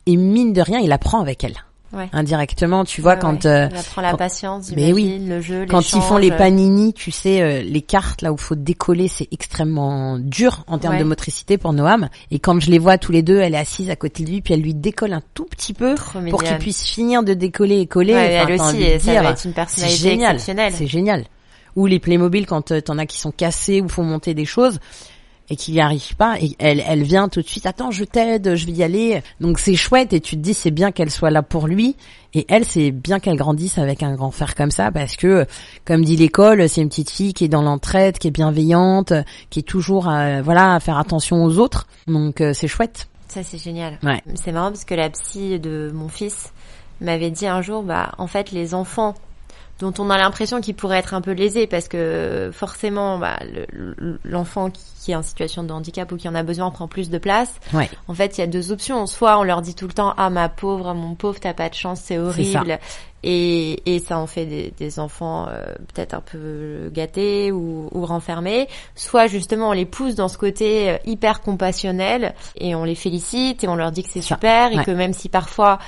Et mine de rien, il apprend avec elle. Ouais. Indirectement, tu vois, Ouais, quand ouais. euh, apprend la quand- patience, Mais oui. le jeu, quand ils font les panini, tu sais, euh, les cartes là où faut décoller, c'est extrêmement dur en termes de motricité pour Noam. Et quand je les vois tous les deux, elle est assise à côté de lui, puis elle lui décolle un tout petit peu Trop pour qu'il puisse finir de décoller et coller. Enfin, elle aussi, et ça dire, va être une personnalité génial, exceptionnelle. c'est génial. Ou les Playmobil quand euh, t'en as qui sont cassés ou faut monter des choses et qui n'y arrivent pas et elle elle vient tout de suite attends je t'aide je vais y aller donc c'est chouette et tu te dis c'est bien qu'elle soit là pour lui et elle c'est bien qu'elle grandisse avec un grand frère comme ça parce que comme dit l'école c'est une petite fille qui est dans l'entraide qui est bienveillante qui est toujours à, voilà à faire attention aux autres donc euh, c'est chouette Ça, c'est génial. Ouais. C'est marrant parce que la psy de mon fils m'avait dit un jour, bah, en fait, les enfants dont on a l'impression qu'ils pourraient être un peu lésés parce que forcément, bah, le- le- l'enfant qui qui est en situation de handicap ou qui en a besoin prend plus de place. ouais En fait, il y a deux options. Soit on leur dit tout le temps, ah ma pauvre, mon pauvre, t'as pas de chance, c'est horrible. Et, et ça en fait des, des enfants euh, peut-être un peu gâtés ou, ou renfermés. Soit justement on les pousse dans ce côté euh, hyper compassionnel et on les félicite et on leur dit que c'est super et que même si parfois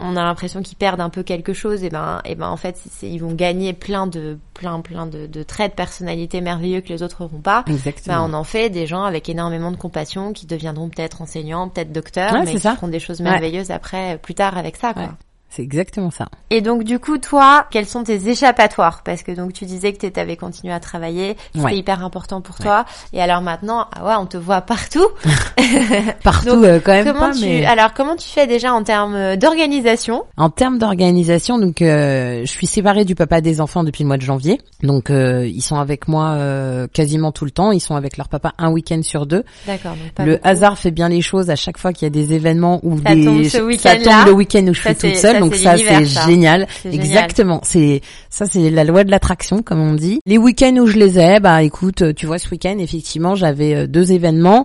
on a l'impression qu'ils perdent un peu quelque chose, et ben, et ben en fait ils vont gagner plein de plein plein de, de traits de personnalité merveilleux que les autres n'auront pas. exactement Bah, on en fait des gens avec énormément de compassion qui deviendront peut-être enseignants, peut-être docteurs, Ouais, mais qui ça. feront des choses Ouais. merveilleuses après, plus tard avec ça, quoi. Ouais. C'est exactement ça. Et donc du coup, toi, quels sont tes échappatoires? Parce que donc tu disais que tu avais continué à travailler, c'était Ouais. hyper important pour toi. Et alors maintenant, ah ouais, on te voit partout. Partout Donc, euh, quand même comment pas, tu mais alors comment tu fais déjà en termes d'organisation? En termes d'organisation, donc euh, je suis séparée du papa des enfants depuis le mois de janvier. Donc euh, ils sont avec moi euh, quasiment tout le temps. Ils sont avec leur papa un week-end sur deux. D'accord. le beaucoup. hasard fait bien les choses à chaque fois qu'il y a des événements ou des tombe ce ça tombe le week-end où je Ça, suis toute seule donc ça c'est génial. Exactement. C'est ça c'est la loi de l'attraction comme on dit. Les week-ends où je les ai bah écoute tu vois ce week-end effectivement j'avais euh, deux événements.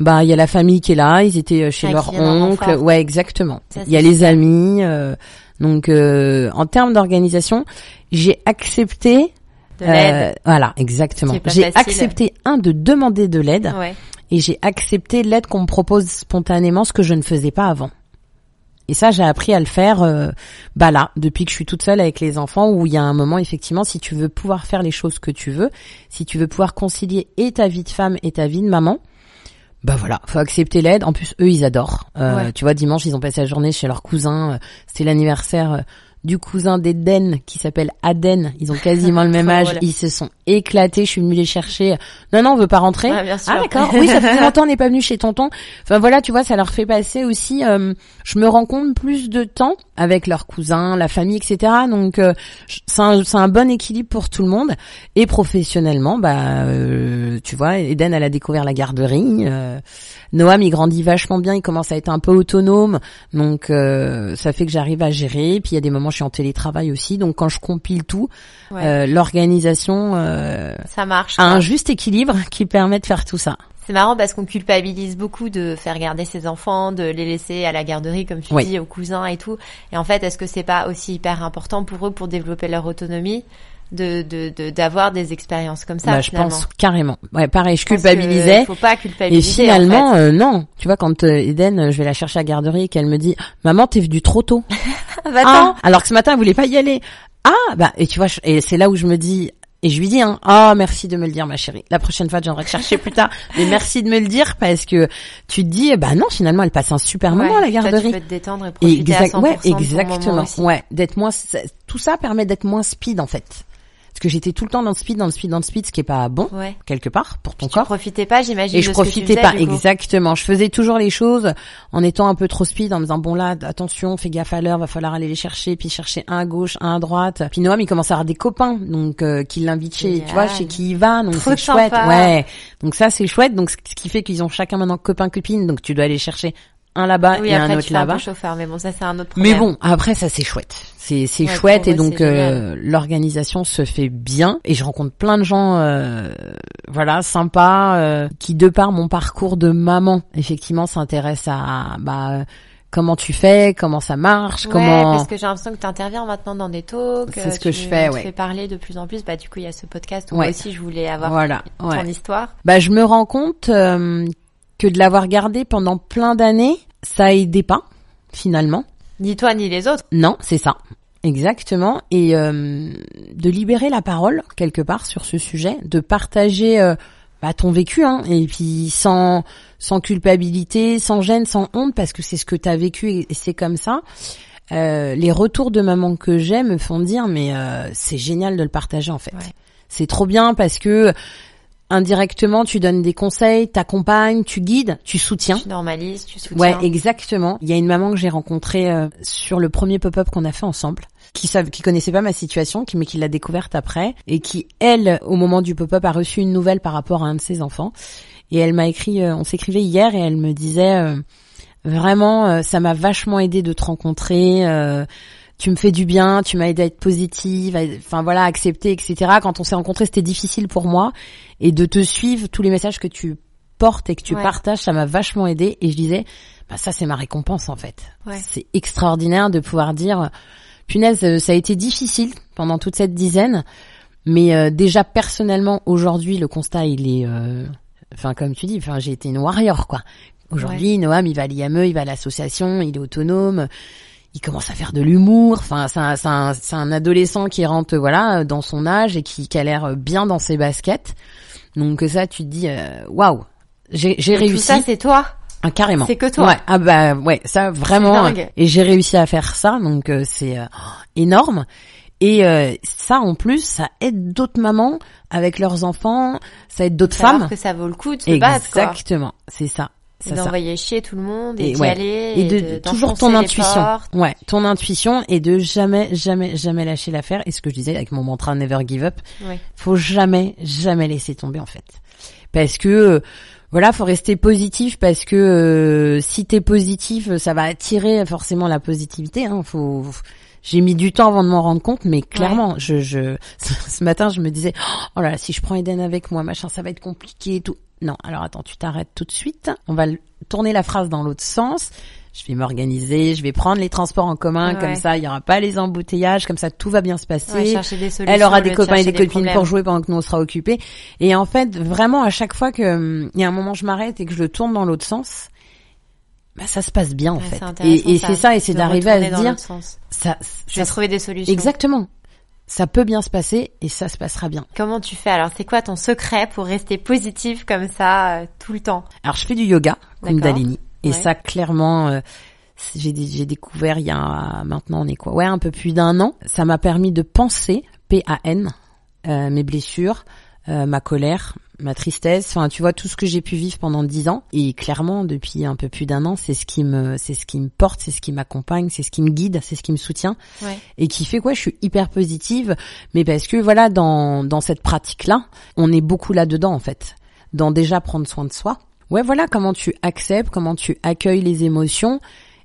Bah il y a la famille qui est là. Ils étaient euh, chez Ah, leur oncle. ouais exactement. Il y a les amis euh, donc euh, en termes d'organisation j'ai accepté de euh, voilà exactement. J'ai accepté un de demander de l'aide. Ouais. et j'ai accepté l'aide qu'on me propose spontanément, ce que je ne faisais pas avant. Et ça, j'ai appris à le faire, euh, bah là, depuis que je suis toute seule avec les enfants, où il y a un moment, effectivement, si tu veux pouvoir faire les choses que tu veux, si tu veux pouvoir concilier et ta vie de femme et ta vie de maman, bah voilà, faut accepter l'aide. En plus, eux, ils adorent. Euh, Ouais. Tu vois, dimanche, ils ont passé la journée chez leur cousin. euh, C'était l'anniversaire du cousin d'Eden qui s'appelle Aden. Ils ont quasiment le même âge. Ils se sont éclatés. Je suis venue les chercher. Non, non, on veut pas rentrer. Sûr. Ah d'accord. Oui, ça fait longtemps on n'est pas venu chez tonton. Enfin voilà, tu vois, ça leur fait passer aussi. euh, je me rends compte plus de temps avec leurs cousins, la famille, etc. Donc euh, c'est un, un bon équilibre pour tout le monde. Et professionnellement, bah euh, tu vois, Eden elle a découvert la garderie. Noam il grandit vachement bien, il commence à être un peu autonome. Donc ça fait que j'arrive à gérer. Puis il y a des moments je suis en télétravail aussi. Donc quand je compile tout, Ouais. euh, l'organisation euh, Ça marche. a un juste équilibre qui permet de faire tout ça. C'est marrant parce qu'on culpabilise beaucoup de faire garder ses enfants, de les laisser à la garderie, comme tu Oui. dis, aux cousins et tout. Et en fait, est-ce que c'est pas aussi hyper important pour eux pour développer leur autonomie de de de- d'avoir des expériences comme ça Bah, je finalement pense carrément. Ouais, pareil, je pense culpabilisais. que Faut pas Et culpabiliser. finalement, en fait. euh, non. Tu vois, quand euh, Eden, euh, je vais la chercher à la garderie et qu'elle me dit « Maman, t'es venue trop tôt. Ah, bah, Ah. Alors que ce matin, elle voulait pas y aller. Ah Bah, et tu vois, je- et c'est là où je me dis... Et je lui dis, hein, ah merci de me le dire, ma chérie. La prochaine fois, je viendrai te chercher plus tard. Mais merci de me le dire parce que tu te dis, bah non, finalement, elle passe un super moment à la garderie. tu peux te détendre et profiter Exact, à 100% ouais, de exactement. Ouais, d'être moins. Tout ça permet d'être moins speed en fait. Parce que j'étais tout le temps dans le speed, dans le speed, dans le speed, ce qui est pas bon Ouais. quelque part pour ton Tu corps. profitais pas, j'imagine. Et de je ce que tu profitais faisais, pas exactement. Je faisais toujours les choses en étant un peu trop speed, en me disant bon là, attention, fais gaffe à l'heure, va falloir aller les chercher, puis chercher un à gauche, un à droite. Puis Noam, il commence à avoir des copains, donc euh, qui l'invitent chez, tu vois, chez qui il va, donc c'est chouette. Ouais. Donc ça c'est chouette. Donc ce qui fait qu'ils ont chacun maintenant copain copine, donc tu dois aller chercher un là-bas Oui, et un après autre un là-bas. chauffeur, mais bon, ça c'est un autre problème. Mais bon, après ça c'est chouette. C'est c'est Ouais, chouette et donc euh, l'organisation se fait bien et je rencontre plein de gens euh, voilà, sympas euh, qui de par mon parcours de maman, effectivement s'intéressent à bah comment tu fais, comment ça marche, Ouais, comment parce que j'ai l'impression que tu interviens maintenant dans des talks. C'est ce euh, que tu je fais, tu ouais. fais parler de plus en plus. Bah du coup, il y a ce podcast où Ouais. moi aussi je voulais avoir voilà, ton ouais. histoire. Bah je me rends compte euh, que de l'avoir gardé pendant plein d'années, ça aidait pas finalement. Ni toi ni les autres. Non, c'est ça. Exactement. Et euh, de libérer la parole quelque part sur ce sujet, de partager euh, bah, ton vécu, hein, et puis sans sans culpabilité, sans gêne, sans honte, parce que c'est ce que tu as vécu et, c'est comme ça. Euh, les retours de maman que j'ai me font dire mais euh, c'est génial de le partager en fait. Ouais. C'est trop bien parce que indirectement tu donnes des conseils, t'accompagnes, tu guides, tu soutiens. Tu normalises, tu soutiens. Ouais, exactement. Il y a une maman que j'ai rencontrée euh, sur le premier pop-up qu'on a fait ensemble, qui savait, qui connaissait pas ma situation, qui mais qui l'a découverte après, et qui elle, au moment du pop-up, a reçu une nouvelle par rapport à un de ses enfants. Et elle m'a écrit, euh, on s'écrivait hier, et elle me disait euh, vraiment, euh, ça m'a vachement aidé de te rencontrer. Euh, tu me fais du bien, tu m'as aidé à être positive, enfin voilà, accepter, etc. Quand on s'est rencontrés, c'était difficile pour moi, et de te suivre tous les messages que tu portes et que tu Ouais. partages, ça m'a vachement aidé. Et je disais, bah ça c'est ma récompense en fait. Ouais. C'est extraordinaire de pouvoir dire, punaise, euh, ça a été difficile pendant toute cette dizaine, mais euh, déjà personnellement aujourd'hui le constat il est, euh, enfin comme tu dis, enfin j'ai été une warrior quoi. Aujourd'hui Noam il va à l'IME, il va à l'association, il est autonome. Il commence à faire de l'humour. Enfin, c'est un, adolescent qui rentre, voilà, dans son âge et qui, qui a l'air bien dans ses baskets. Donc ça, tu te dis, euh, waouh, j'ai j'ai réussi. Tout ça, c'est toi? Ah, carrément. C'est que toi? Ouais. Ah bah ouais, ça vraiment. Et j'ai réussi à faire ça, donc euh, c'est euh, énorme. Et euh, ça, en plus, ça aide d'autres mamans avec leurs enfants, ça aide d'autres femmes. que ça vaut le coup de se battre, quoi. Exactement, c'est ça. Et d'envoyer chier tout le monde et, Et d'y ouais. aller. Et de, toujours d'enfoncer ton intuition. portes. Ouais, ton intuition et de jamais, jamais, jamais lâcher l'affaire. Et ce que je disais avec mon mantra Never Give Up, Ouais. faut jamais, jamais laisser tomber en fait. Parce que euh, voilà, faut rester positif parce que euh, si t'es positif, ça va attirer forcément la positivité. Hein. Faut, j'ai mis du temps avant de m'en rendre compte, mais clairement, je, je, ce matin, je me disais, oh là, là, si je prends Eden avec moi, machin, ça va être compliqué et tout. Non, alors attends, tu t'arrêtes tout de suite. On va tourner la phrase dans l'autre sens. Je vais m'organiser, je vais prendre les transports en commun, Ouais. comme ça, il y aura pas les embouteillages, comme ça, tout va bien se passer. Ouais, des solutions. Elle aura au des copains et des copines problèmes. pour jouer pendant que nous on sera occupés. Et en fait, vraiment à chaque fois que hum, il y a un moment je m'arrête et que je le tourne dans l'autre sens, bah ça se passe bien en Ouais, fait. Et, et c'est ça, et c'est d'arriver à se dire, sens. ça, Je vais ça- trouver des solutions. exactement, ça peut bien se passer et ça se passera bien. Comment tu fais alors? C'est quoi ton secret pour rester positif comme ça euh, tout le temps? Alors je fais du yoga. Kundalini, et Ouais. ça clairement. euh, j'ai dé- j'ai découvert il y a maintenant on est quoi? Ouais un peu plus d'un an ça m'a permis de penser P-A-N euh, mes blessures euh, ma colère ma tristesse. Enfin tu vois tout ce que j'ai pu vivre pendant dix ans et clairement depuis un peu plus d'un an c'est ce qui me c'est ce qui me porte c'est ce qui m'accompagne c'est ce qui me guide c'est ce qui me soutient. Ouais. et qui fait quoi je suis hyper positive mais parce que voilà dans dans cette pratique là on est beaucoup là dedans en fait. Dans déjà prendre soin de soi. Ouais voilà comment tu acceptes comment tu accueilles les émotions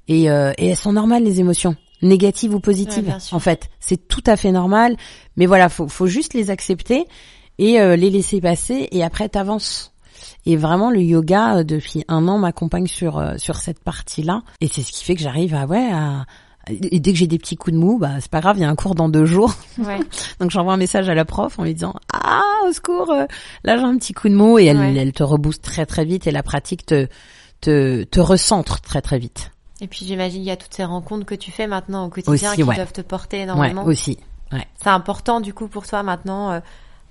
et euh, et elles sont normales les émotions. Négatives ou positives Ouais, en fait. C'est tout à fait normal mais voilà faut faut juste les accepter et euh, les laisser passer et après t'avances et vraiment le yoga euh, depuis un an m'accompagne sur euh, sur cette partie là et c'est ce qui fait que j'arrive à ouais à et dès que j'ai des petits coups de mou, bah c'est pas grave, il y a un cours dans deux jours. Ouais. Donc j'envoie un message à la prof en lui disant ah au secours, euh, là j'ai un petit coup de mou et elle, Ouais. elle te rebooste très très vite et la pratique te te, te recentre très très vite. Et puis j'imagine qu'il y a toutes ces rencontres que tu fais maintenant au quotidien Aussi, qui ouais. doivent te porter Ouais énormément. aussi. C'est important du coup pour toi maintenant. euh,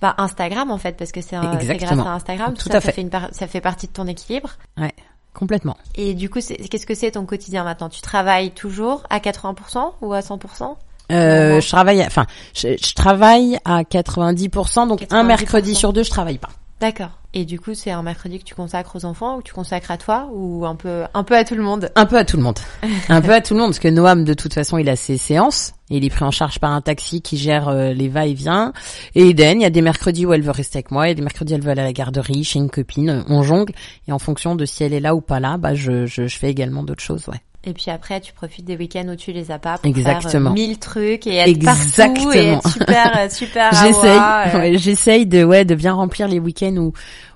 bah, Instagram en fait parce que c'est grâce à Instagram Tout ça, à ça fait. fait une par- ça fait partie de ton équilibre Ouais complètement. et du coup c'est- qu'est-ce que c'est ton quotidien maintenant? Tu travailles toujours à 80% ou à 100% Euh, je travaille, à- enfin je, je travaille à 90%, donc un 90%. mercredi sur deux je travaille pas. D'accord. Et du coup, c'est un mercredi que tu consacres aux enfants ou que tu consacres à toi ou un peu un peu à tout le monde? Un peu à tout le monde. un peu à tout le monde, parce que Noam, de toute façon, il a ses séances. Il est pris en charge par un taxi qui gère euh, les va-et-vient. Et Eden, il y a des mercredis où elle veut rester avec moi. Il y a des mercredis où elle veut aller à la garderie, chez une copine. On jongle. Et en fonction de si elle est là ou pas là, bah, je, je, je fais également d'autres choses, ouais. Et puis après, tu profites des week-ends où tu les as pas pour Exactement. faire euh, mille trucs et être partout et Exactement. être super euh, super J'essaye, ouais, j'essaye de, ouais, de bien remplir les week-ends où,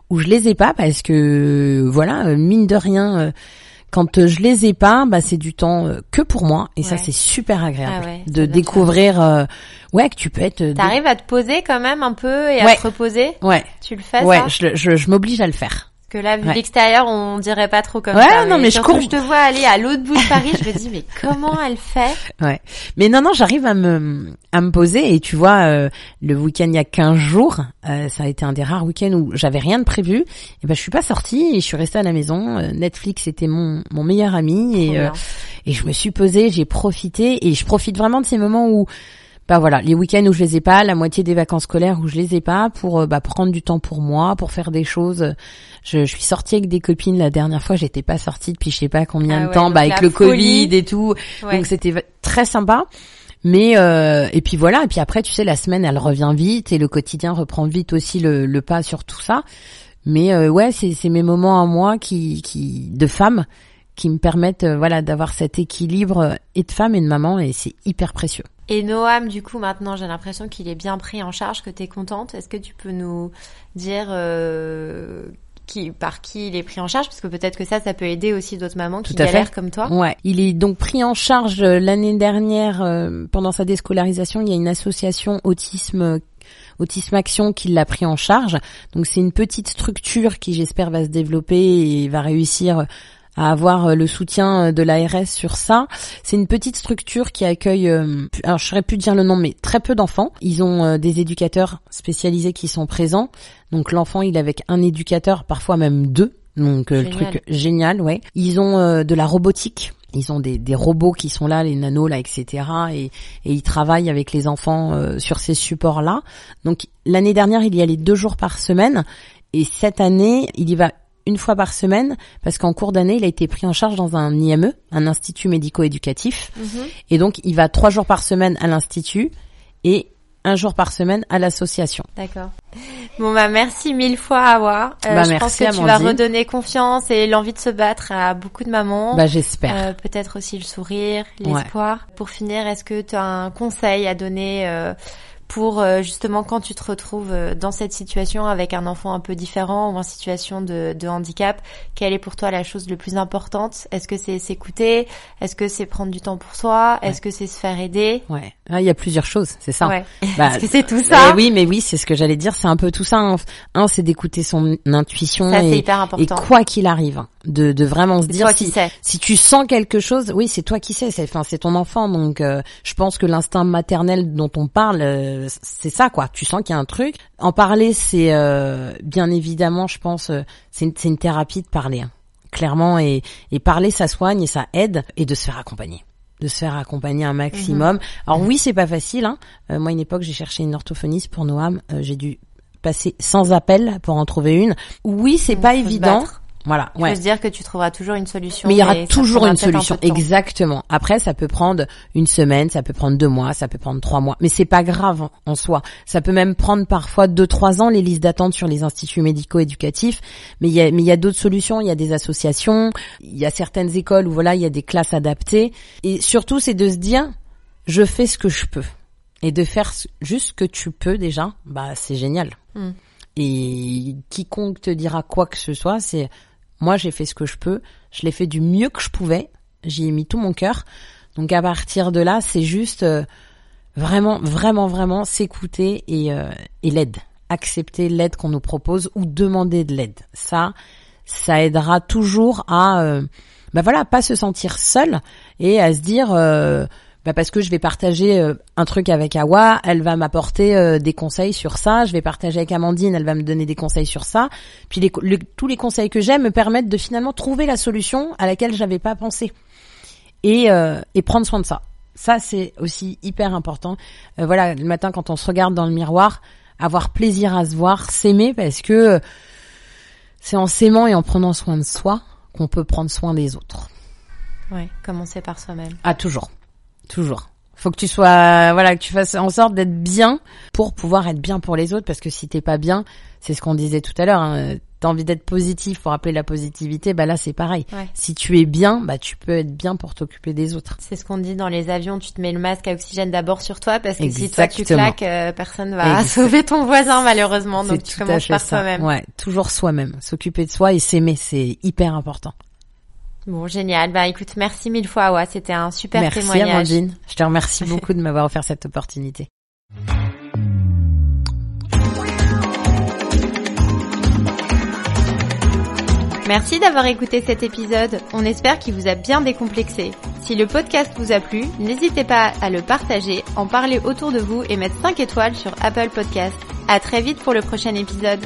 où je les ai pas parce que, voilà, euh, mine de rien, quand je les ai pas, bah, c'est du temps que pour moi. Et ça, c'est super agréable Ah ouais, de découvrir, euh, ouais, que tu peux être, T'arrives à te poser quand même un peu et à te reposer? Ouais, Tu le fais ouais, ça? je, je, je m'oblige à le faire. Parce que là, vu Ouais. l'extérieur, on dirait pas trop comme Ouais, ça. non, mais je cours. je te vois aller à l'autre bout de Paris, je me dis, mais comment elle fait? Ouais. Mais non, non, j'arrive à me, à me poser et tu vois, euh, le week-end il y a 15 jours, euh, ça a été un des rares week-ends où j'avais rien de prévu. Et ben, je suis pas sortie et je suis restée à la maison. Euh, Netflix était mon, mon meilleur ami Trop et, euh, et je me suis posée, j'ai profité et je profite vraiment de ces moments où, bah voilà, les week-ends où je les ai pas, la moitié des vacances scolaires où je les ai pas, pour euh, bah, prendre du temps pour moi, pour faire des choses. Je, je suis sortie avec des copines la dernière fois, j'étais pas sortie depuis je sais pas combien Ah de temps, bah avec le folie. Covid et tout. Ouais. Donc c'était très sympa. Mais euh, et puis voilà et puis après tu sais la semaine elle revient vite et le quotidien reprend vite aussi le, le pas sur tout ça. Mais euh, ouais c'est c'est mes moments à moi qui qui de femme qui me permettent euh, voilà d'avoir cet équilibre euh, et de femme et de maman et c'est hyper précieux. Et Noam, du coup, maintenant, j'ai l'impression qu'il est bien pris en charge, que tu es contente. Est-ce que tu peux nous dire euh, qui, par qui il est pris en charge? Parce que peut-être que ça, ça peut aider aussi d'autres mamans qui fait. galèrent comme toi. Ouais, il est donc pris en charge euh, l'année dernière euh, pendant sa déscolarisation. Il y a une association autisme Autisme Action qui l'a pris en charge. Donc c'est une petite structure qui j'espère va se développer et va réussir à avoir euh, le soutien euh, de l'ARS sur ça. C'est une petite structure qui accueille, euh, alors je saurais plus dire le nom, mais très peu d'enfants. Ils ont des éducateurs spécialisés qui sont présents. Donc l'enfant, il est avec un éducateur, parfois même deux. Donc le truc génial, ouais. Ils ont de la robotique. Ils ont des, des robots qui sont là, les nanos là, etc. Et, et ils travaillent avec les enfants euh, sur ces supports-là. Donc l'année dernière, il y allait deux jours par semaine. Et cette année, il y va une fois par semaine parce qu'en cours d'année, il a été pris en charge dans un IME, un institut médico-éducatif. Et donc, il va trois jours par semaine à l'institut et un jour par semaine à l'association. D'accord. Bon bah merci mille fois Awa. Euh, Bah, je pense merci, que tu vas Amandine. redonner confiance et l'envie de se battre à beaucoup de mamans. Bah, j'espère. Euh, peut-être aussi le sourire, Ouais. l'espoir. Pour finir, est-ce que tu as un conseil à donner euh, pour euh, justement quand tu te retrouves euh, dans cette situation avec un enfant un peu différent ou en situation de, de handicap, quelle est pour toi la chose le plus importante? Est-ce que c'est s'écouter? Est-ce que c'est prendre du temps pour soi? Est-ce que c'est se faire aider? Ouais. Ah, il y a plusieurs choses, c'est ça. Ouais. Bah, Est-ce que c'est tout ça Eh oui, mais oui, c'est ce que j'allais dire. C'est un peu tout ça. hein. Un, c'est d'écouter son intuition Ça et, hyper et important. quoi qu'il arrive, de, de vraiment se dire toi qui si, sais. si tu sens quelque chose, oui, c'est toi qui sais. C'est, enfin, c'est ton enfant. Donc, euh, je pense que l'instinct maternel dont on parle, euh, c'est ça, quoi. Tu sens qu'il y a un truc. En parler, c'est euh, bien évidemment, je pense, c'est une, thérapie de parler, hein. clairement. Et, et parler, ça soigne et ça aide, et de se faire accompagner de se faire accompagner un maximum. Alors oui, c'est pas facile. Hein. Euh, moi, une époque, j'ai cherché une orthophoniste pour Noam. Euh, j'ai dû passer sans appel pour en trouver une. Oui, c'est Donc, pas évident. battre. Voilà. Il Ouais. se dire que tu trouveras toujours une solution. Mais il y aura toujours une un solution. Exactement. Après, ça peut prendre une semaine, ça peut prendre deux mois, ça peut prendre trois mois. Mais c'est pas grave en- en soi. Ça peut même prendre parfois deux, trois ans les listes d'attente sur les instituts médico-éducatifs. Mais il y a, mais il y a d'autres solutions. Il y a des associations. Il y a certaines écoles où voilà, il y a des classes adaptées. Et surtout, c'est de se dire, je fais ce que je peux. Et de faire juste ce que tu peux déjà, bah c'est génial. Mm. Et quiconque te dira quoi que ce soit, c'est moi j'ai fait ce que je peux, je l'ai fait du mieux que je pouvais, j'y ai mis tout mon cœur. Donc à partir de là, c'est juste euh, vraiment, vraiment, vraiment s'écouter et, euh, et l'aide, accepter l'aide qu'on nous propose ou demander de l'aide. Ça, ça aidera toujours à, euh, bah voilà, pas se sentir seul et à se dire. Bah parce que je vais partager euh, un truc avec Awa, elle va m'apporter euh, des conseils sur ça. Je vais partager avec Amandine, elle va me donner des conseils sur ça. Puis les, le- tous les conseils que j'ai me permettent de finalement trouver la solution à laquelle j'avais pas pensé et euh, et prendre soin de ça. Ça c'est aussi hyper important. Euh, voilà, le matin quand on se regarde dans le miroir, avoir plaisir à se voir, s'aimer parce que euh, c'est en s'aimant et en prenant soin de soi qu'on peut prendre soin des autres. Ouais, commencer par soi-même. Ah toujours, toujours. Faut que tu sois, voilà, que tu fasses en sorte d'être bien pour pouvoir être bien pour les autres, parce que si t'es pas bien, c'est ce qu'on disait tout à l'heure. Hein, T'as envie d'être positif pour appeler la positivité, bah là c'est pareil. Ouais. Si tu es bien, bah tu peux être bien pour t'occuper des autres. C'est ce qu'on dit dans les avions, tu te mets le masque à oxygène d'abord sur toi parce que si toi tu claques, euh, personne va sauver ton voisin malheureusement. Donc tu commences par toi-même. Ouais, toujours soi-même, s'occuper de soi et s'aimer, c'est hyper important. Bon, génial. Bah écoute, merci mille fois, ouais, c'était un super Merci témoignage. Amandine, je te remercie beaucoup de m'avoir offert cette opportunité. Merci d'avoir écouté cet épisode. On espère qu'il vous a bien décomplexé. Si le podcast vous a plu, n'hésitez pas à le partager, en parler autour de vous et mettre 5 étoiles sur Apple Podcast. À très vite pour le prochain épisode.